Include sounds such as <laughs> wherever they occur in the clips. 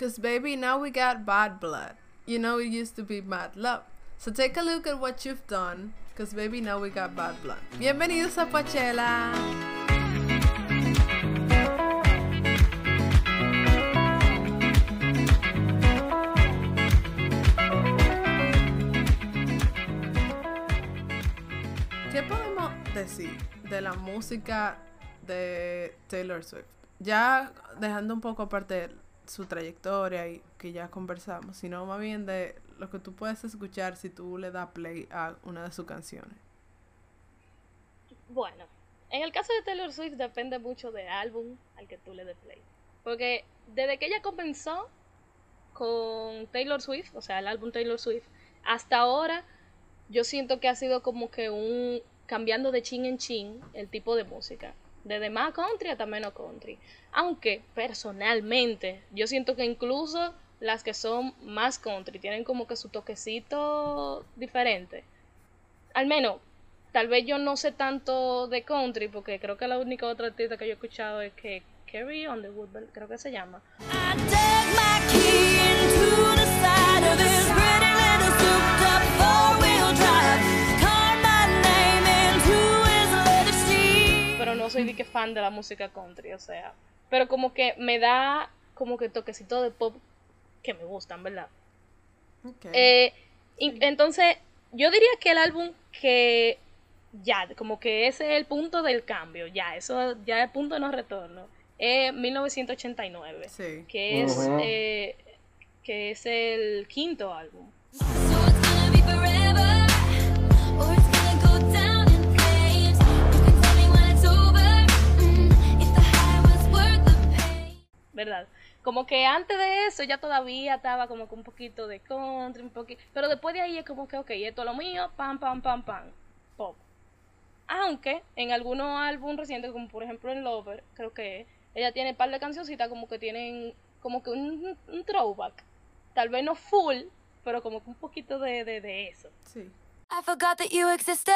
Because, baby, now we got bad blood. You know, it used to be mad love. So take a look at what you've done. Because, baby, now we got bad blood. Bienvenidos a Pachela. ¿Qué podemos decir de la música de Taylor Swift? Ya dejando un poco aparte su trayectoria y que ya conversamos, sino más bien de lo que tú puedes escuchar si tú le das play a una de sus canciones. Bueno, en el caso de Taylor Swift depende mucho del álbum al que tú le des play. Porque desde que ella comenzó con Taylor Swift, o sea, el álbum Taylor Swift, hasta ahora yo siento que ha sido como que un cambiando de chin en chin el tipo de música. Desde más country hasta menos country. Aunque personalmente yo siento que incluso las que son más country tienen como que su toquecito diferente. Al menos, tal vez yo no sé tanto de country porque creo que la única otra artista que yo he escuchado es que Carrie Underwood, creo que se llama. Pero no soy de que fan de la música country, o sea. Pero como que me da como que toquecito de pop que me gustan, ¿verdad? Eh, entonces, yo diría que el álbum que ya, como que ese es el punto del cambio, ya, eso ya es el punto de no retorno. Es 1989, que es eh, que es el quinto álbum. ¿Verdad? Como que antes de eso ya todavía estaba como que un poquito de country, un poquito, pero después de ahí es como que, ok, esto es lo mío, pam, pam, pam, pam, pop. Aunque en algunos álbumes recientes, como por ejemplo en Lover, creo que ella tiene un par de cancioncitas como que tienen como que un, un throwback. Tal vez no full, pero como que un poquito de, de, de eso. Sí. I forgot that you existed.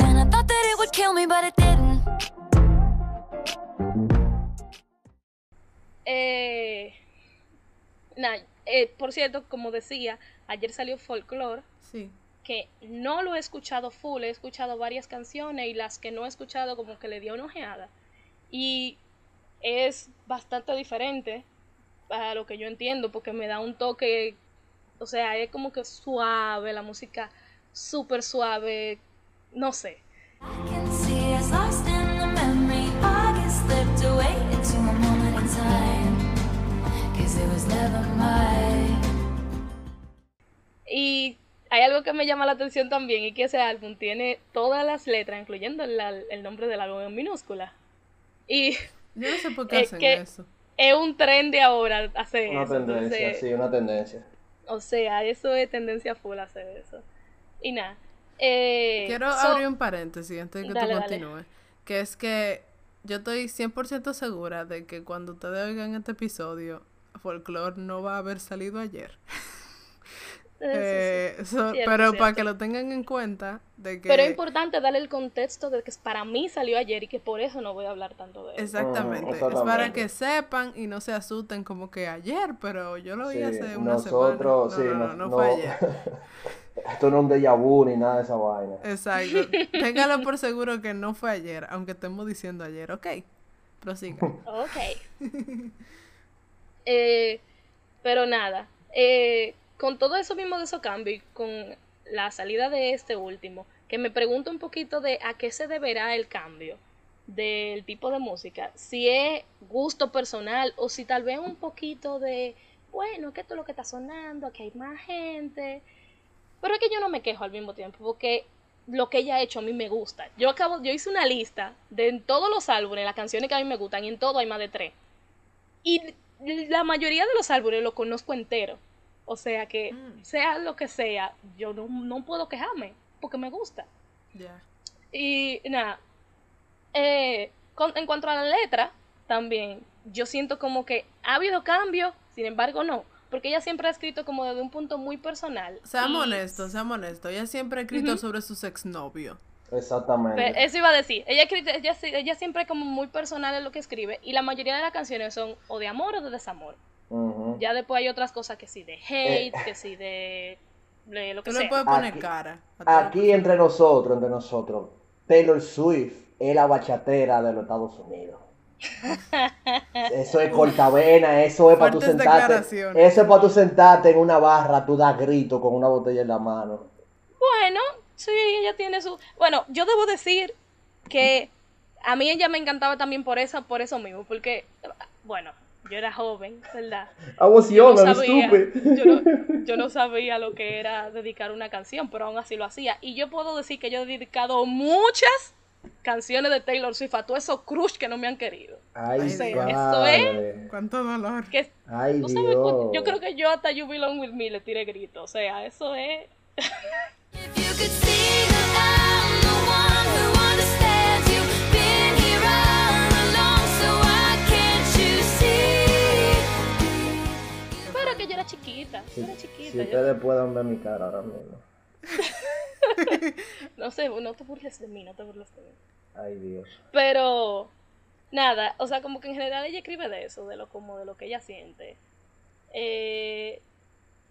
And I thought that it would kill me, but it didn't. Eh, nah, eh, por cierto, como decía, ayer salió Folklore. Sí. Que no lo he escuchado full, he escuchado varias canciones y las que no he escuchado como que le dio una ojeada. Y es bastante diferente a lo que yo entiendo, porque me da un toque, o sea, es como que suave, la música súper suave, no sé. Y hay algo que me llama la atención también y que ese álbum tiene todas las letras, incluyendo el, nombre del álbum en minúscula. Y yo no sé por qué hacen eso. Es un tren de ahora hacer una tendencia, sí, una tendencia. O sea, eso es tendencia full hacer eso. Y nada. Eh, Quiero abrir un paréntesis antes de que tú continúes. Que es que yo estoy 100% segura de que cuando ustedes oigan este episodio, Folklore no va a haber salido ayer. <laughs> Eh, pero para que lo tengan en cuenta de que... Pero es importante darle el contexto de que para mí salió ayer y que por eso no voy a hablar tanto de él. Exactamente, es para que sepan y no se asusten como que ayer, pero yo lo vi hace una semana. No, sí, no, no, fue <laughs> ayer. Esto no es un déjà vu ni nada de esa vaina. Exacto. <laughs> Téngalo por seguro que no fue ayer, aunque estemos diciendo ayer. Ok, prosiga. <laughs> Ok. eh, pero nada, eh, con todo eso mismo de esos cambios y con la salida de este último, que me pregunto un poquito de a qué se deberá el cambio del tipo de música, si es gusto personal o si tal vez un poquito de, bueno, que esto es lo que está sonando, que hay más gente, pero es que yo no me quejo al mismo tiempo, porque lo que ella ha hecho a mí me gusta. Yo acabo, yo hice una lista de todos los álbumes, las canciones que a mí me gustan, y en todo hay más de tres. Y la mayoría de los álbumes los conozco entero. O sea que, mm. sea lo que sea, yo no, puedo quejarme, porque me gusta. Y nada, eh, en cuanto a la letra, también, yo siento como que ha habido cambios, sin embargo no, porque ella siempre ha escrito como desde un punto muy personal. Seamos honestos, seamos honestos, ella siempre ha escrito sobre sus exnovios. Exactamente. Eso iba a decir. Ella, escribe- ella, ella siempre es como muy personal en lo que escribe. Y la mayoría de las canciones son o de amor o de desamor. Ya después hay otras cosas que sí de hate, que sí de, de lo que Tú le sea. puedes poner Aquí- cara. Aquí entre nosotros, entre nosotros, Taylor Swift es la bachatera de los Estados Unidos. <laughs> Eso es cortavena, eso es para Fuertes sentarte. Eso es para tú sentarte en una barra, tú das grito con una botella en la mano. Bueno, sí, ella tiene su... Bueno, yo debo decir que a mí ella me encantaba también por eso, por eso mismo, porque, bueno, yo era joven, ¿verdad? I was Yo young no and sabía, stupid. yo no, <laughs> yo no sabía lo que era dedicar una canción, pero aún así lo hacía. Y yo puedo decir que yo he dedicado muchas canciones de Taylor Swift a todos esos crush que no me han querido. Ay, O sea, eso es-. Cuánto dolor. Que, Ay, ¿tú sabes yo creo que yo hasta You Belong With Me le tiré grito. O sea, eso es... yo era chiquita, yo Si, era si chiquita. yo- ustedes pueden ver mi cara ahora mismo. <laughs> No sé, no te burles de mí, no te burles de mí. Ay, Dios. Pero nada, o sea, como que en general ella escribe de eso, de lo como de lo que ella siente. Eh,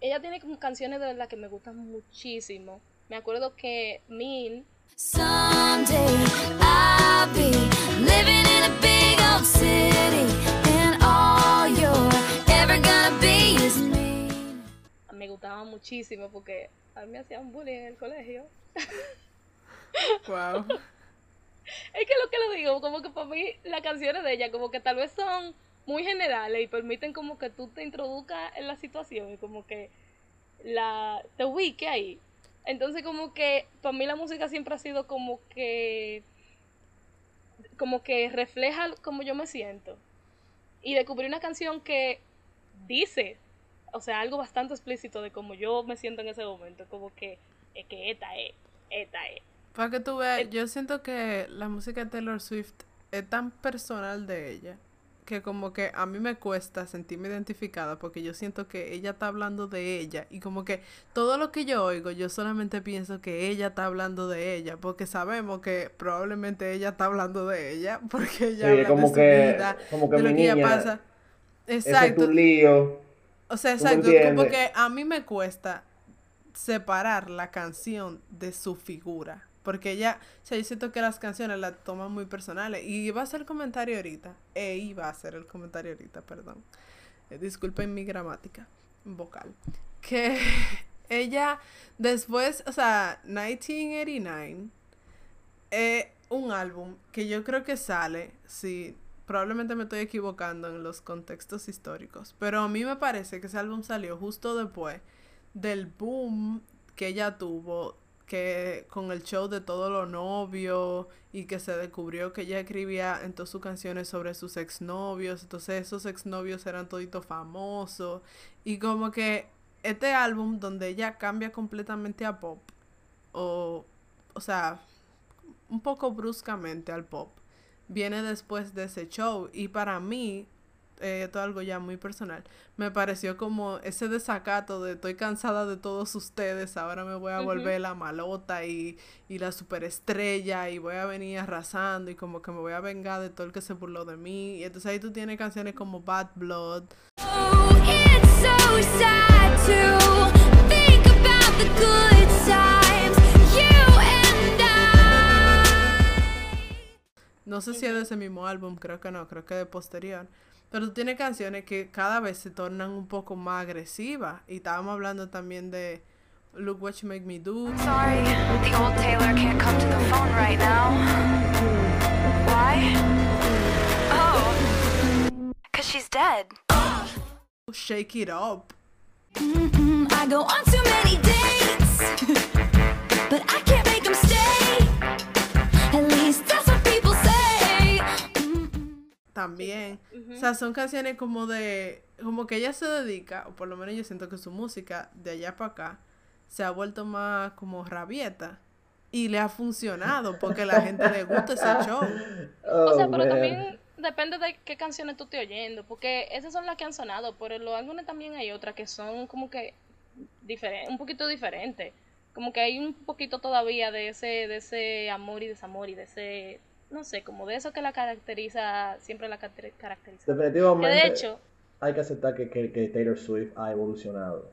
ella tiene como canciones de verdad que me gustan muchísimo. Me acuerdo que Min, Someday I'll be living in a big gustaba muchísimo porque a mí me hacían bullying en el colegio. <laughs> Wow. Es que lo que lo digo, como que para mí las canciones de ella como que tal vez son muy generales y permiten como que tú te introduzcas en la situación y como que la te ubique ahí. Entonces como que para mí la música siempre ha sido como que como que refleja como yo me siento. Y descubrí una canción que dice, o sea, algo bastante explícito de cómo yo me siento en ese momento, como que es que esta es, esta es. Para que tú veas, Eh, yo siento que la música de Taylor Swift es tan personal de ella que como que a mí me cuesta sentirme identificada porque yo siento que ella está hablando de ella y como que todo lo que yo oigo yo solamente pienso que ella está hablando de ella porque sabemos que probablemente ella está hablando de ella <laughs> porque ella Sí, habla como de su que- vida, como que de lo que ella pasa. Ese es Exacto. tu lío. O sea, ¿Tú me exacto, como que a mí me cuesta separar la canción de su figura. Porque ella, o sea, yo siento que las canciones las toman muy personales. Y iba a hacer el comentario ahorita. E iba a hacer el comentario ahorita, perdón. Eh, disculpen mi gramática vocal. Que <laughs> ella, después, o sea, 1989, es un álbum que yo creo que sale, sí, probablemente me estoy equivocando en los contextos históricos, pero a mí me parece que ese álbum salió justo después del boom que ella tuvo que con el show de todos los novios y que se descubrió que ella escribía en todas sus canciones sobre sus exnovios, entonces esos exnovios eran toditos famosos. Y como que este álbum donde ella cambia completamente a pop o o sea, un poco bruscamente al pop, viene después de ese show. Y para mí, eh, esto es algo ya muy personal, me pareció como ese desacato de estoy cansada de todos ustedes, ahora me voy a volver la malota y, y la superestrella y voy a venir arrasando y como que me voy a vengar de todo el que se burló de mí. Y entonces ahí tú tienes canciones como Bad Blood, Oh, it's so sad to think about the good No sé si es de ese mismo álbum, creo que no, creo que de posterior. Pero tú tienes canciones que cada vez se tornan un poco más agresivas. Y estábamos hablando también de Look What You Make Me Do. Sorry, the old Taylor can't come to the phone right now. Why? Oh, because she's dead. Shake It Up. Mm, I go on too many dates, <laughs> but I can't make them stay. También. O sea, son canciones como de... Como que ella se dedica, o por lo menos yo siento que su música de allá para acá se ha vuelto más como rabieta. Y le ha funcionado porque a la gente le gusta ese <laughs> show. O sea, Oh, pero man. también depende de qué canciones tú estés oyendo, porque esas son las que han sonado, pero en los álbumes también hay otras que son como que diferen- un poquito diferentes. Como que hay un poquito todavía de ese, de ese amor y desamor y de ese, no sé, como de eso que la caracteriza, siempre la caracter- caracteriza. Que Definitivamente de hecho, hay que aceptar que, que- que Taylor Swift ha evolucionado.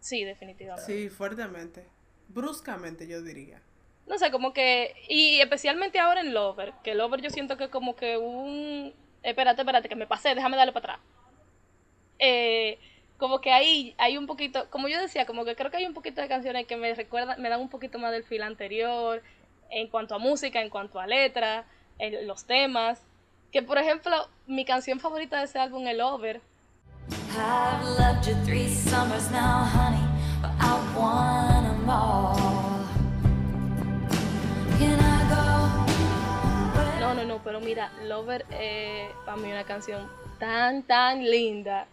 sí, definitivamente. Sí, fuertemente. Bruscamente, yo diría. No sé, como que, y especialmente ahora en Lover, que Lover yo siento que como que un, espérate, espérate, que me pasé, déjame darle para atrás. Eh, como que ahí hay un poquito, como yo decía, como que creo que hay un poquito de canciones que me recuerdan, me dan un poquito más del feel anterior, en cuanto a música, en cuanto a letra, en los temas. Que por ejemplo, mi canción favorita de ese álbum, El Lover, I've loved you three summers now, honey, but I want 'em all. Can I go? No, no, no, pero mira, Lover eh, para mí una canción tan, tan linda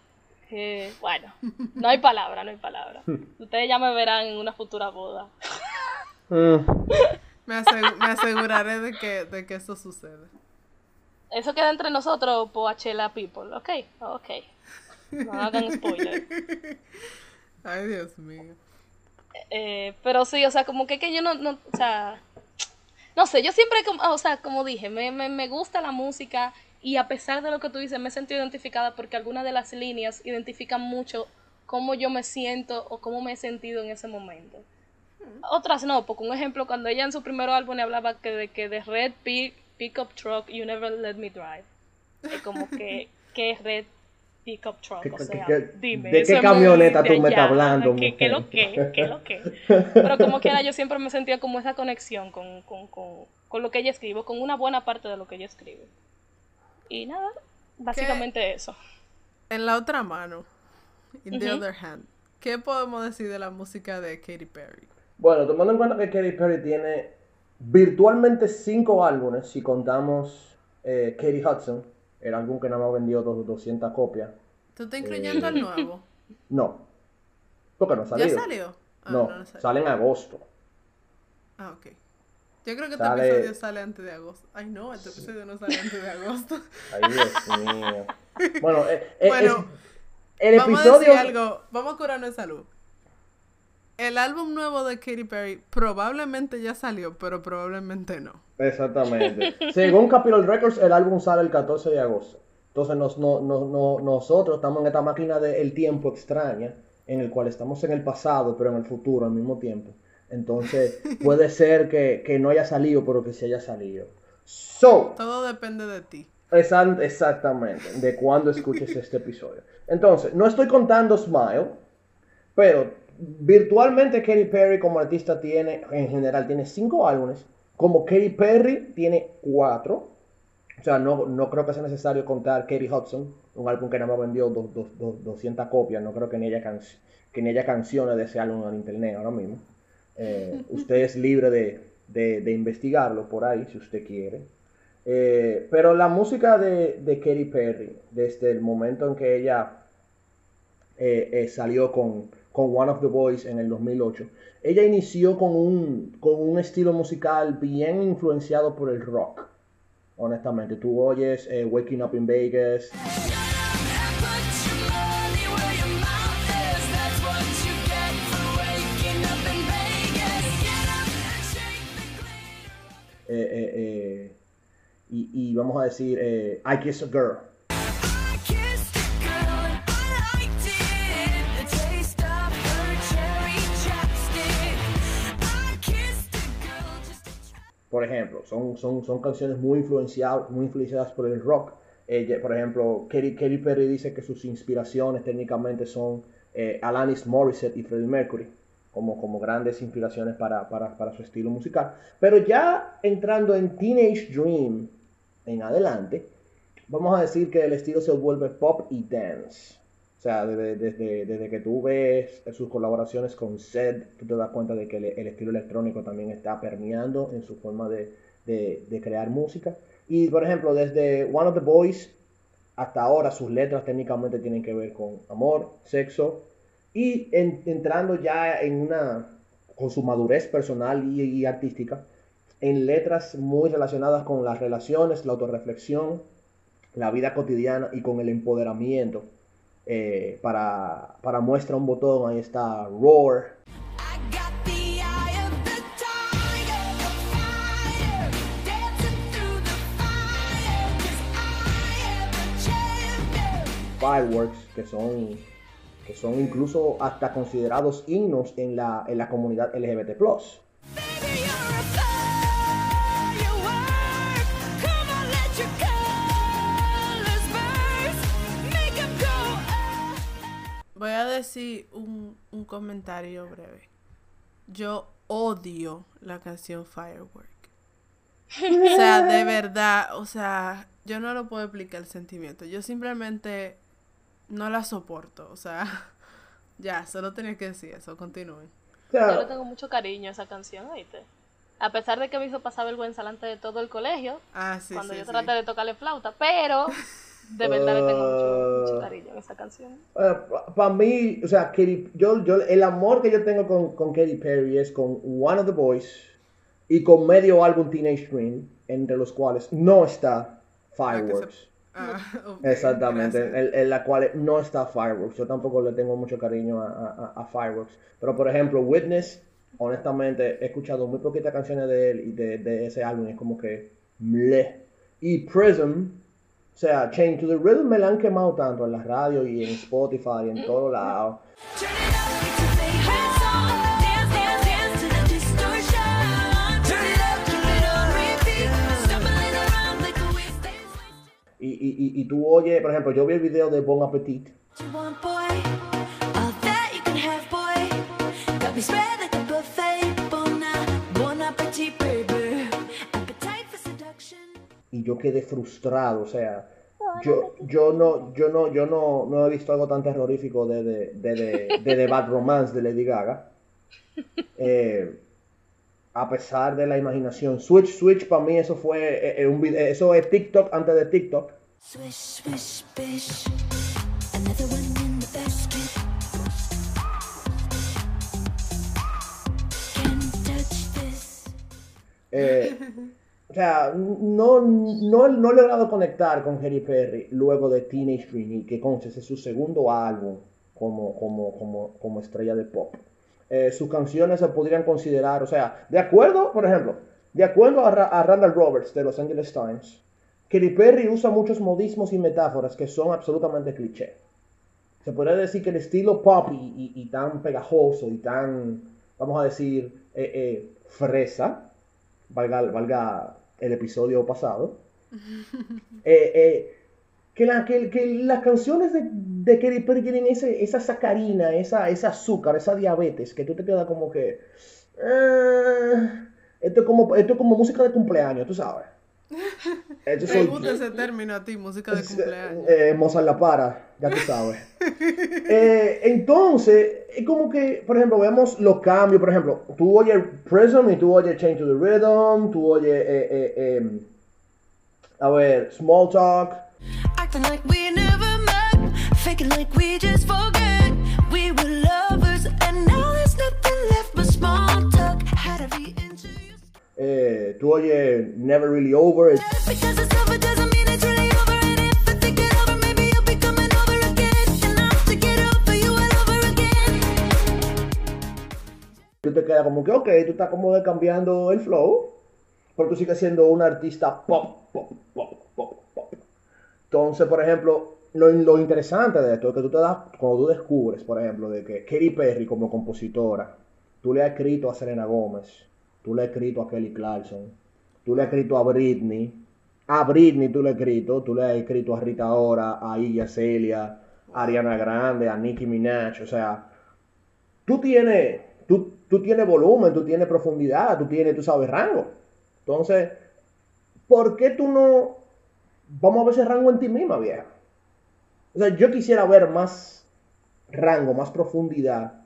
que, bueno, no hay palabra, no hay palabra. <laughs> Ustedes ya me verán en una futura boda. Mm, <laughs> Me, asegu- me aseguraré de que, de que eso sucede. Eso queda entre nosotros, Poachella People, ¿ok? Ok. No hagan spoiler. <laughs> Ay, Dios mío. Eh, pero sí, o sea, como que, que yo no, no, o sea, no sé, yo siempre, como- o sea, como dije, me, me, me gusta la música y a pesar de lo que tú dices, me he sentido identificada porque algunas de las líneas identifican mucho cómo yo me siento o cómo me he sentido en ese momento. Otras no, porque un ejemplo, cuando ella en su primer álbum hablaba que de que de Red Pick, Pickup Truck, You Never Let Me Drive. Es como que, <laughs> que es Red Pickup Truck, ¿Qué- o sea, qué- dime. de qué muy camioneta tú me estás hablando, ¿Qué, qué lo que? ¿Qué lo que? <laughs> Pero como quiera, yo siempre me sentía como esa conexión con, con, con, con lo que ella escribe, con una buena parte de lo que ella escribe. Y nada, básicamente eso. En la otra mano, in the Ujú. other hand, ¿qué podemos decir de la música de Katy Perry? Bueno, tomando en cuenta que Katy Perry tiene virtualmente cinco álbumes, si contamos eh, Katy Hudson, el álbum que nada más vendió dos- 200 copias. ¿Tú estás incluyendo al nuevo? <laughs> No, porque no ha ¿Ya salió? Ah, no, no salió. sale en agosto. Ah, ok. Yo creo que este Sale- episodio sale antes de agosto. Ay, no, este episodio no sale antes de agosto. Ay, Dios mío. <laughs> Bueno, eh, eh, Bueno, es- el Vamos a episodio... decir algo, vamos a curarnos de salud. El álbum nuevo de Katy Perry probablemente ya salió, pero probablemente no. Exactamente. <laughs> Según Capitol Records, el álbum sale el 14 de agosto. Entonces nos- no- no- no- nosotros estamos en esta máquina del tiempo extraña, en el cual estamos en el pasado, pero en el futuro al mismo tiempo. Entonces <laughs> puede ser que, que no haya salido, pero que sí haya salido. So, Todo depende de ti. Exa- Exactamente, de cuando escuches este episodio. Entonces, no estoy contando Smile, pero virtualmente Katy Perry como artista tiene, en general, tiene cinco álbumes. Como Katy Perry tiene cuatro. O sea, no, no creo que sea necesario contar Katy Hudson, un álbum que nada más vendió dos- 200 copias. No creo que ni haya, can- que ni haya canciones de ese álbum en internet ahora mismo. Eh, <laughs> usted es libre de, de- de investigarlo por ahí si usted quiere. Eh, pero la música de, de Katy Perry, desde el momento en que ella eh, eh, salió con, con One of the Boys en el 2008, ella inició con un, con un estilo musical bien influenciado por el rock. Honestamente, tú oyes eh, Waking Up in Vegas, eh, eh, eh, y, y vamos a decir eh, I Kiss a Girl. Por ejemplo, son, son, son canciones muy influenciadas, muy influenciadas por el rock. Ella, por ejemplo, Katy, Katy Perry dice que sus inspiraciones técnicamente son eh, Alanis Morissette y Freddie Mercury, como, como grandes inspiraciones para, para, para su estilo musical. Pero ya entrando en Teenage Dream en adelante, vamos a decir que el estilo se vuelve pop y dance. O sea, desde, desde, desde que tú ves sus colaboraciones con Zed, tú te das cuenta de que el, estilo electrónico también está permeando en su forma de, de- de crear música. Y, por ejemplo, desde One of the Boys hasta ahora, sus letras técnicamente tienen que ver con amor, sexo, y en- entrando ya en una, con su madurez personal y, y artística, en letras muy relacionadas con las relaciones, la autorreflexión, la vida cotidiana y con el empoderamiento. Eh, para, para muestra un botón, ahí está Roar, fireworks que son que son incluso hasta considerados himnos en la, en la comunidad LGBT+. Decir un, un comentario breve. Yo odio la canción Firework. O sea, de <laughs> verdad, o sea, yo no lo puedo explicar el sentimiento. Yo simplemente no la soporto. O sea, <laughs> ya, solo tenía que decir eso. Continúen. Yo le tengo mucho cariño a esa canción, ¿oíste? A pesar de que me hizo pasar vergüenza delante de todo el colegio, Ah, sí, cuando sí, yo sí. traté de tocarle flauta, pero <laughs> de verdad le tengo mucho, mucho Ah. cariño a esa canción. para mí, o sea, Katy- yo, yo, el amor que yo tengo con, con Katy Perry es con One of the Boys y con medio álbum Teenage Dream, entre los cuales no está Fireworks. Ah, ok, Exactamente, en, en la cual no está Fireworks. Yo tampoco le tengo mucho cariño a, a- a Fireworks. Pero por ejemplo, Witness, honestamente, he escuchado muy poquitas canciones de él y de, de ese álbum. Es como que mleh. Y Prism, o sea, Chain to the Rhythm me la han quemado tanto en la radio y en Spotify y en todos lados. Wasted, wasted. Y, y, y, y tú oyes, por ejemplo, yo vi el video de Bon Appetit. Yo quedé frustrado, o sea, yo, yo no, yo no, yo no, no he visto algo tan terrorífico de, de, de, de, de The Bad Romance de Lady Gaga. <laughs> Eh, a pesar de la imaginación. Switch, Switch, para mí eso fue eh, eh, un video, eso es TikTok antes de TikTok. Swish, swish, bish. Another one in the basket. Can't touch this. Eh, <laughs> o sea, no, no, no he logrado conectar con Katy Perry luego de Teenage Dream que conste, ese es su segundo álbum como, como, como, como estrella de pop. Eh, sus canciones se podrían considerar, o sea, de acuerdo, por ejemplo, de acuerdo a, Ra- a Randall Roberts de Los Angeles Times, Katy Perry usa muchos modismos y metáforas que son absolutamente cliché. Se podría decir que el estilo pop y, y- y tan pegajoso y tan, vamos a decir, eh, eh, fresa, valga, valga el episodio pasado, <laughs> eh, eh, que, la- que- que las canciones de, de Katy Perry tienen ese- esa sacarina, esa, esa azúcar, esa diabetes, que tú te quedas como que... eh, esto, es como, esto es como música de cumpleaños, tú sabes. Esto ¿Te soy- gusta ese término a ti, música de cumpleaños? eh, Mozart la para, ya tú sabes. <laughs> Eh, entonces, es como que, por ejemplo, vemos los cambios. Por ejemplo, tú oyes Prism y tú oyes Change to the Rhythm, tú oyes, eh, eh, a ver, Small Talk. Acting like we never met. Faking like we just forget. We were lovers, and now there's nothing left but small talk. How to be into you. Eh, tú oyes Never Really Over. Tú te quedas como que, ok, tú estás como de cambiando el flow, pero tú sigues siendo un artista pop, pop, pop, pop, pop. Entonces, por ejemplo, lo, lo interesante de esto es que tú te das, cuando tú descubres, por ejemplo, de que Katy Perry como compositora, tú le has escrito a Selena Gómez, tú le has escrito a Kelly Clarkson, tú le has escrito a Britney, a Britney tú le has escrito, tú le has escrito a Rita Ora, a Iggy Azalea, a Ariana Grande, a Nicki Minaj, o sea, tú tienes, tú, tú tienes volumen, tú tienes profundidad, tú tienes, tú sabes, rango. Entonces, ¿por qué tú no vamos a ver ese rango en ti misma, vieja? O sea, yo quisiera ver más rango, más profundidad,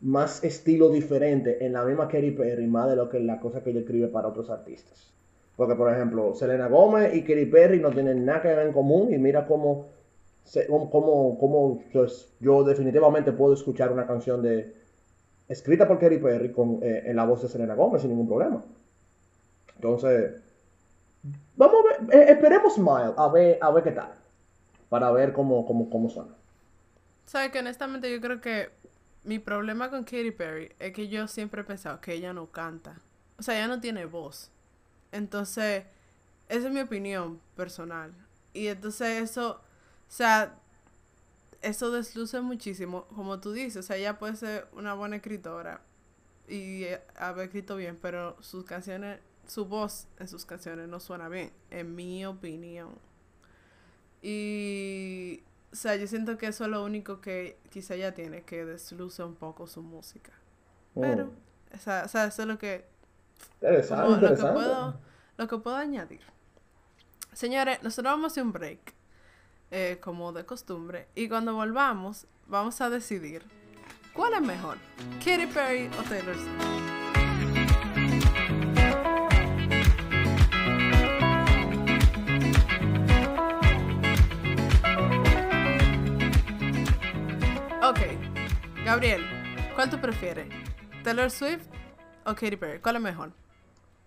más estilo diferente en la misma Katy Perry, más de lo que la cosa que ella escribe para otros artistas. Porque, por ejemplo, Selena Gómez y Katy Perry no tienen nada que ver en común y mira cómo, cómo, cómo- pues, yo definitivamente puedo escuchar una canción de escrita por Katy Perry con, eh, en la voz de Selena Gómez sin ningún problema. Entonces, vamos a ver, eh, esperemos Smile a ver, a ver qué tal, para ver cómo, cómo, cómo suena. Sabes que honestamente yo creo que mi problema con Katy Perry es que yo siempre he pensado que ella no canta. O sea, ella no tiene voz. Entonces, esa es mi opinión personal. Y entonces eso, o sea, eso desluce muchísimo, como tú dices, o sea, ella puede ser una buena escritora y eh, haber escrito bien, pero sus canciones, su voz en sus canciones no suena bien, en mi opinión. Y, o sea, yo siento que eso es lo único que quizá ella tiene, que desluce un poco su música. Pero, Mm. o sea, o sea, eso es lo que Interesante, como lo que puedo lo que puedo añadir señores nosotros vamos a hacer un break eh, como de costumbre y cuando volvamos vamos a decidir cuál es mejor Katy Perry o Taylor Swift Gabriel, ¿cuál tú prefieres? ¿Taylor Swift o Katy Perry? ¿Cuál es mejor?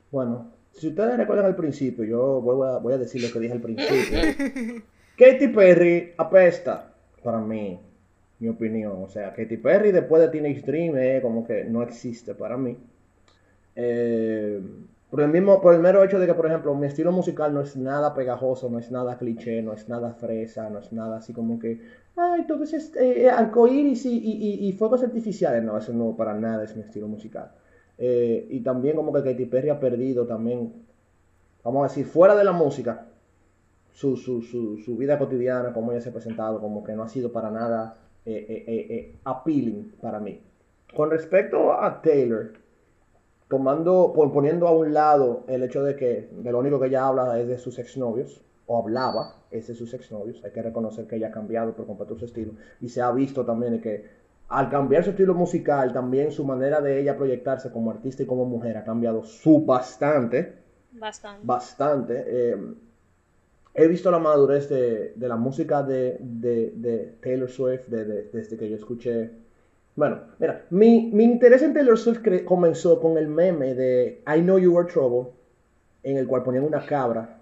Bueno, si ustedes recuerdan al principio, yo voy a, voy a decir lo que dije al principio. <laughs> Katy Perry apesta, para mí, mi opinión. O sea, Katy Perry después de Teenage Dream como que no existe para mí. Eh, por el mismo, por el mero hecho de que, por ejemplo, mi estilo musical no es nada pegajoso, no es nada cliché, no es nada fresa, no es nada así como que, ay, todo es este, eh, arcoíris y, fuegos artificiales. No, eso no para nada es mi estilo musical. Eh, y también como que Katy Perry ha perdido también, vamos a decir, fuera de la música, su, vida cotidiana, como ella se ha presentado, como que no ha sido para nada eh, eh, eh, eh, appealing para mí. Con respecto a Taylor, tomando, poniendo a un lado el hecho de que de lo único que ella habla es de sus exnovios, o hablaba, es de sus exnovios, hay que reconocer que ella ha cambiado por completo su estilo, y se ha visto también que al cambiar su estilo musical, también su manera de ella proyectarse como artista y como mujer ha cambiado su bastante Bastante. bastante. eh, he visto la madurez de, de la música de, de- de Taylor Swift de- de- desde que yo escuché. Bueno, mira, mi, mi interés en Taylor Swift comenzó con el meme de I Know You Were Trouble, en el cual ponían una cabra.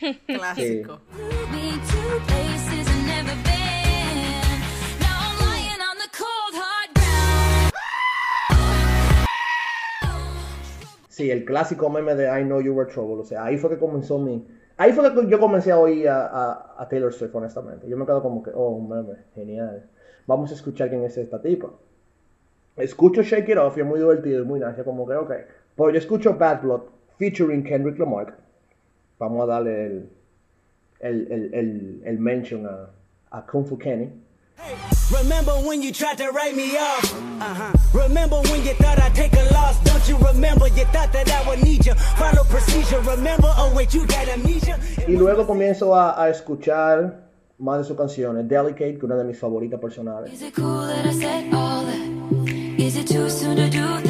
<laughs> Clásico. Sí, el clásico meme de I Know You Were Trouble. O sea, ahí fue que comenzó mi. Ahí fue que yo comencé a oír a, a- a Taylor Swift, honestamente. Yo me quedo como que, oh, un meme, genial. Vamos a escuchar quién es esta tipa. Escucho Shake It Off y es muy divertido y muy nice. Como que, ok. Pero yo escucho Bad Blood featuring Kendrick Lamar. Vamos a darle el, el, el, el, el mention a, a Kung Fu Kenny. Remember when you tried to write me off? Uh-huh. Remember when you thought I'd take a loss? Don't you remember? You thought that I would need you. Follow procedure. Remember? Oh wait, you got amnesia. Y luego comienzo a, a escuchar más de sus canciones. Delicate, que es una de mis favoritas personales. Is it cool that I said all that? Is it too soon to do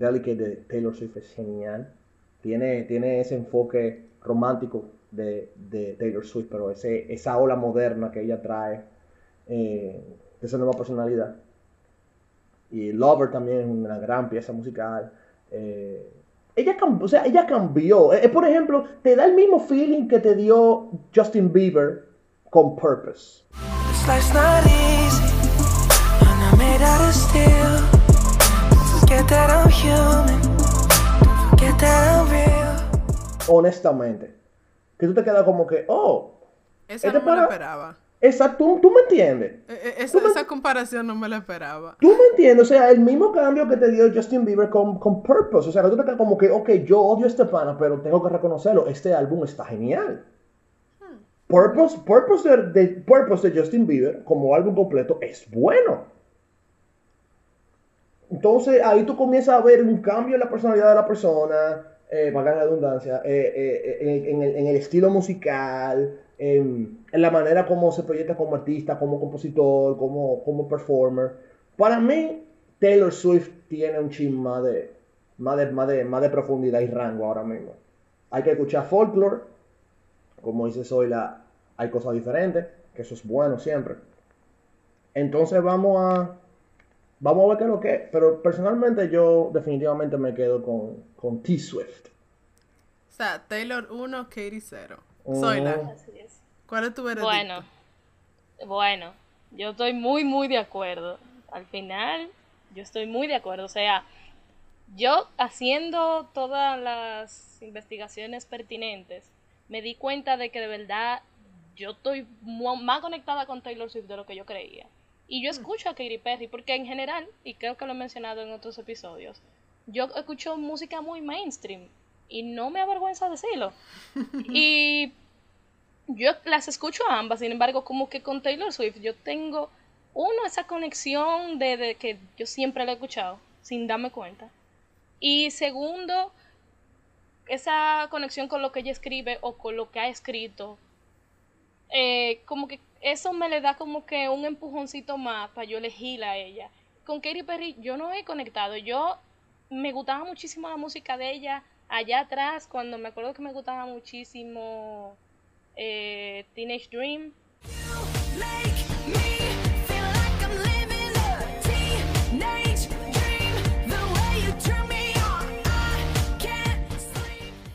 Delicate de Taylor Swift es genial. Tiene, tiene ese enfoque romántico de, de Taylor Swift, pero ese, esa ola moderna que ella trae, eh, esa nueva personalidad. Y Lover también es una gran pieza musical. Eh, ella, o sea, ella cambió. Eh, por ejemplo, te da el mismo feeling que te dio Justin Bieber con Purpose. Honestamente. Que tú te quedas como que, oh, Esa Este no me la esperaba. exacto, tú, tú me entiendes. Eh, eh, Esa, esa comparación no me la esperaba. Tú me entiendes, o sea, el mismo cambio que te dio Justin Bieber con, con Purpose. O sea, que tú te quedas como que, ok, yo odio a este pana, pero tengo que reconocerlo. Este álbum está genial. Purpose, Purpose, de, de- Purpose de Justin Bieber como álbum completo es bueno. Entonces ahí tú comienzas a ver un cambio en la personalidad de la persona, eh, valga la redundancia, eh, eh, eh, en, el, estilo musical, en, en la manera como se proyecta como artista, como compositor, como, como performer. Para mí, Taylor Swift tiene un chin más de, más, de, más, de, más de profundidad y rango ahora mismo. Hay que escuchar folklore, como dice Zoila, hay cosas diferentes, que eso es bueno siempre. Entonces vamos a vamos a ver qué es lo que es. Pero personalmente yo definitivamente me quedo con, con T Swift. O sea, Taylor 1, Katy 0. Oh. Zoila, Así es. ¿cuál es tu veredicto? Bueno, bueno, yo estoy muy, muy de acuerdo. Al final, yo estoy muy de acuerdo. O sea, yo haciendo todas las investigaciones pertinentes, me di cuenta de que de verdad yo estoy más conectada con Taylor Swift de lo que yo creía. Y yo escucho a Katy Perry porque en general, y creo que lo he mencionado en otros episodios, yo escucho música muy mainstream y no me avergüenza decirlo. <laughs> y yo las escucho a ambas, sin embargo, como que con Taylor Swift yo tengo, uno, esa conexión de, de que yo siempre la he escuchado, sin darme cuenta. Y segundo, esa conexión con lo que ella escribe o con lo que ha escrito, eh, como que eso me le da como que un empujoncito más para yo elegirla a ella. Con Katy Perry yo no he conectado, yo me gustaba muchísimo la música de ella allá atrás, cuando me acuerdo que me gustaba muchísimo eh, Teenage Dream.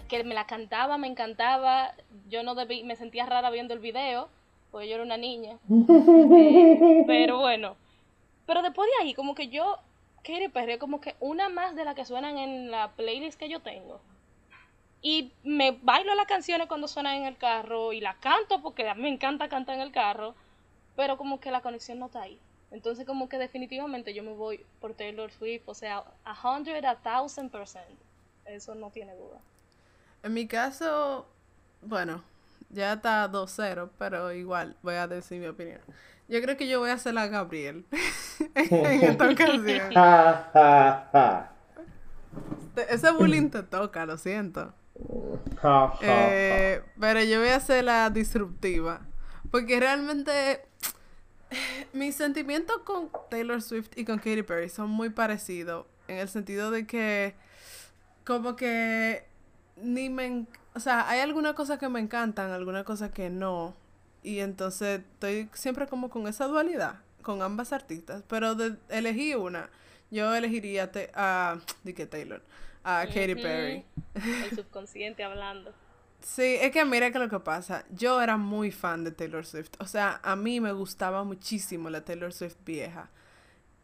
Que me la cantaba, me encantaba. Yo no debí, me sentía rara viendo el video, porque yo era una niña. Eh, <laughs> pero bueno. Pero después de ahí, como que yo, Katy Perry, como que una más de las que suenan en la playlist que yo tengo. Y me bailo las canciones cuando suenan en el carro y la canto porque a mí me encanta cantar en el carro, pero como que la conexión no está ahí. Entonces como que definitivamente yo me voy por Taylor Swift, o sea, a hundred, a thousand percent. Eso no tiene duda. En mi caso, bueno, ya está 2-0, pero igual voy a decir mi opinión. Yo creo que yo voy a hacer la Gabriel <laughs> en <laughs> esta ocasión. Ese bullying te toca, lo siento. Eh, pero yo voy a hacer la disruptiva. Porque realmente mis sentimientos con Taylor Swift y con Katy Perry son muy parecidos. En el sentido de que como que ni me... O sea, hay algunas cosas que me encantan, algunas cosas que no. Y entonces estoy siempre como con esa dualidad con ambas artistas. Pero de elegí una. Yo elegiría te- a... Taylor. A Katy. Perry. El subconsciente hablando. <laughs> Sí, es que mira que lo que pasa, yo era muy fan de Taylor Swift, o sea, a mí me gustaba muchísimo la Taylor Swift vieja.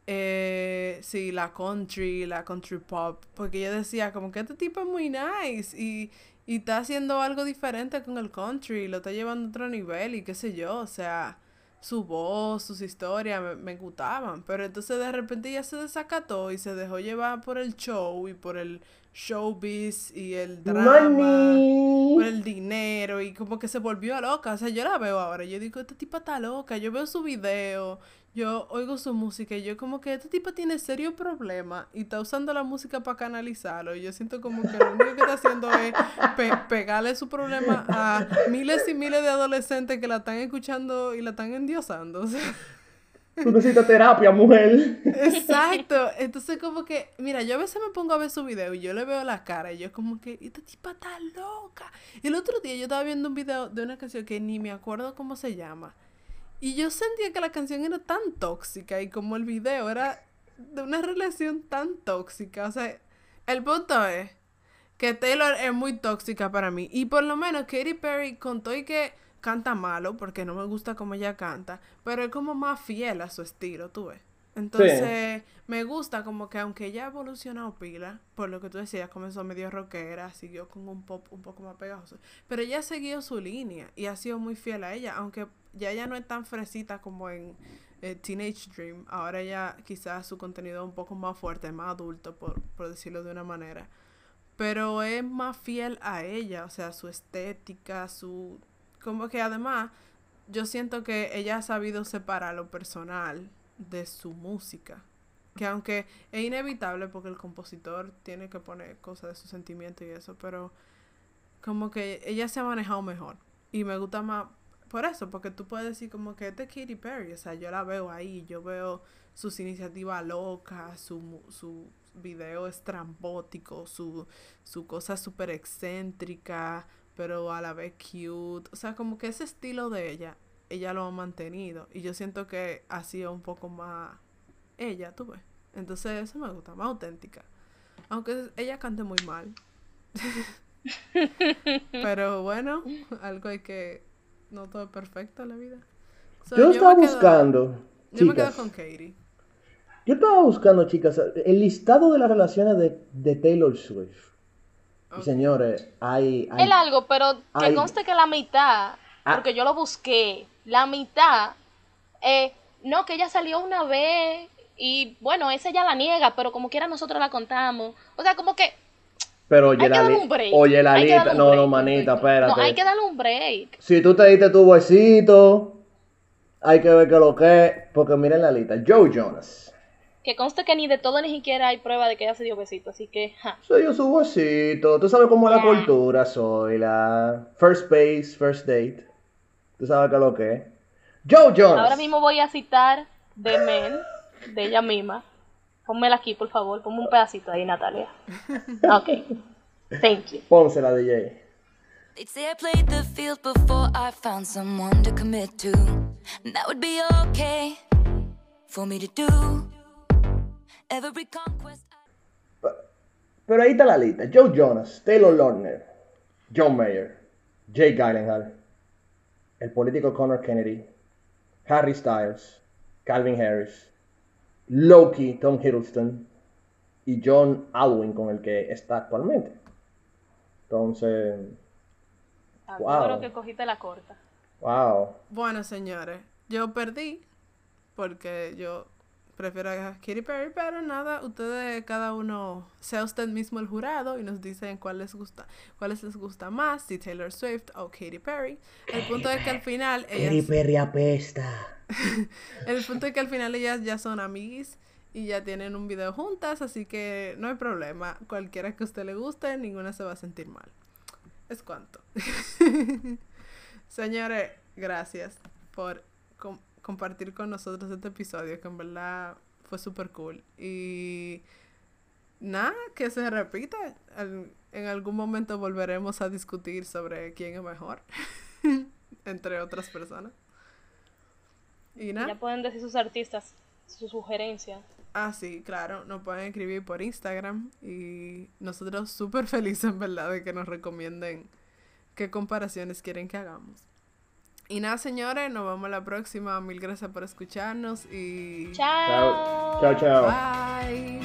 Eh, sí, la country, la country pop, porque yo decía como que este tipo es muy nice y, y está haciendo algo diferente con el country, lo está llevando a otro nivel y qué sé yo, o sea, su voz, sus historias me, me gustaban, pero entonces de repente ya se desacató y se dejó llevar por el show y por el showbiz y el drama Money. por el dinero y como que se volvió loca. O sea, yo la veo ahora. Yo digo, esta tipa está loca. Yo veo su video, yo oigo su música y yo como que este tipo tiene serio problema y está usando la música para canalizarlo. Y yo siento como que lo único que está haciendo es pe- pegarle su problema a miles y miles de adolescentes que la están escuchando y la están endiosando. O <laughs> sea, Tú necesitas terapia, mujer. Exacto. Entonces como que, mira, yo a veces me pongo a ver su video y yo le veo la cara y yo como que, esta tipa está loca. Y el otro día yo estaba viendo un video de una canción que ni me acuerdo cómo se llama. Y yo sentía que la canción era tan tóxica y como el video era de una relación tan tóxica. O sea, el punto es que Taylor es muy tóxica para mí. Y por lo menos Katy Perry contó y que canta malo porque no me gusta cómo ella canta, pero es como más fiel a su estilo, tú ves. Entonces, me gusta como que aunque ella ha evolucionado pila, por lo que tú decías, comenzó medio rockera, siguió con un pop un poco más pegajoso, pero ella ha seguido su línea y ha sido muy fiel a ella, aunque ya ella no es tan fresita como en eh, Teenage Dream, ahora ya quizás su contenido es un poco más fuerte, más adulto, por, por decirlo de una manera pero es más fiel a ella, o sea, su estética, su... Como que además, yo siento que ella ha sabido separar lo personal de su música. Que aunque es inevitable porque el compositor tiene que poner cosas de su sentimiento y eso, pero como que ella se ha manejado mejor. Y me gusta más por eso, porque tú puedes decir como que este es Katy Perry, o sea, yo la veo ahí, yo veo sus iniciativas locas, su, su video estrambótico, su, su cosa súper excéntrica, pero a la vez cute. O sea, como que ese estilo de ella, ella lo ha mantenido. Y yo siento que ha sido un poco más ella, tú ves. Entonces eso me gusta, más auténtica. Aunque ella cante muy mal. <laughs> pero bueno, algo hay que... No todo es perfecto en la vida. So, Yo estaba quedo- buscando, Yo me quedo chicas. con Katie. Yo estaba buscando, chicas, el listado de las relaciones de, de Taylor Swift. Y señores, hay... hay Él algo, pero que Ay. conste que la mitad, Ah. porque yo lo busqué, la mitad, eh, no, que ella salió una vez y bueno, esa ya la niega, pero como quiera nosotros la contamos. O sea, como que pero oye, hay que la un break. Oye, la que lista... No, break, no, manita, espérate. No, hay que darle un break. Si tú te diste tu besito, hay que ver que lo que es, porque miren la lista. Joe Jonas. Que conste que ni de todo ni siquiera hay prueba de que ella se dio besito, así que, ja. Soy yo su besito. Tú sabes cómo es la cultura, soy la first base, first date. Tú sabes que lo que es. Joe Jonas. Ahora mismo voy a citar de Men, de ella misma. Pónmela aquí, por favor, ponme un pedacito ahí, Natalia. <laughs> Ok. Thank you. Pónsela, DJ. They'd say I played the field before I found someone to commit to. And that would be okay for me to do. Every conquest. I- Pero ahí está la lista. Joe Jonas, Taylor Lautner, John Mayer, Jake Gyllenhaal, el político Connor Kennedy, Harry Styles, Calvin Harris, Loki, Tom Hiddleston y John Alwyn con el que está actualmente. Entonces, Ah, Wow. Yo creo que cogiste la corta. wow. Bueno, señores, yo perdí porque yo prefiero a Katy Perry, pero nada, ustedes cada uno sea usted mismo el jurado y nos dicen cuál les gusta, cuáles les gusta más, si Taylor Swift o Katy Perry. El punto es que al final ellas, Perry apesta. <laughs> el punto es que al final ellas ya son amiguis y ya tienen un video juntas, así que no hay problema. Cualquiera que a usted le guste, ninguna se va a sentir mal. Es cuanto. <laughs> Señores, gracias por compartir con nosotros este episodio, que en verdad fue súper cool. Y nada, que se repita. Al- en algún momento volveremos a discutir sobre quién es mejor, <laughs> entre otras personas. Y nada. Ya pueden decir sus artistas, sus sugerencias. Ah, sí, claro, nos pueden escribir por Instagram y nosotros súper felices, en verdad, de que nos recomienden qué comparaciones quieren que hagamos. Y nada, señores, nos vemos la próxima. Mil gracias por escucharnos y... Chao. Chao, chao. Bye.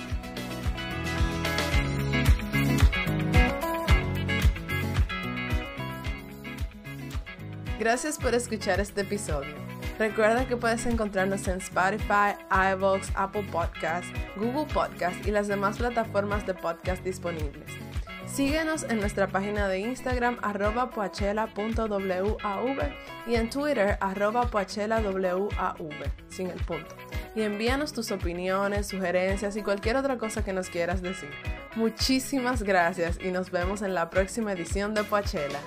Gracias por escuchar este episodio. Recuerda que puedes encontrarnos en Spotify, iVoox, Apple Podcasts, Google Podcasts y las demás plataformas de podcast disponibles. Síguenos en nuestra página de Instagram arroba poachela.wav y en Twitter arroba poachelawav sin el punto. Y envíanos tus opiniones, sugerencias y cualquier otra cosa que nos quieras decir. Muchísimas gracias y nos vemos en la próxima edición de Poachela.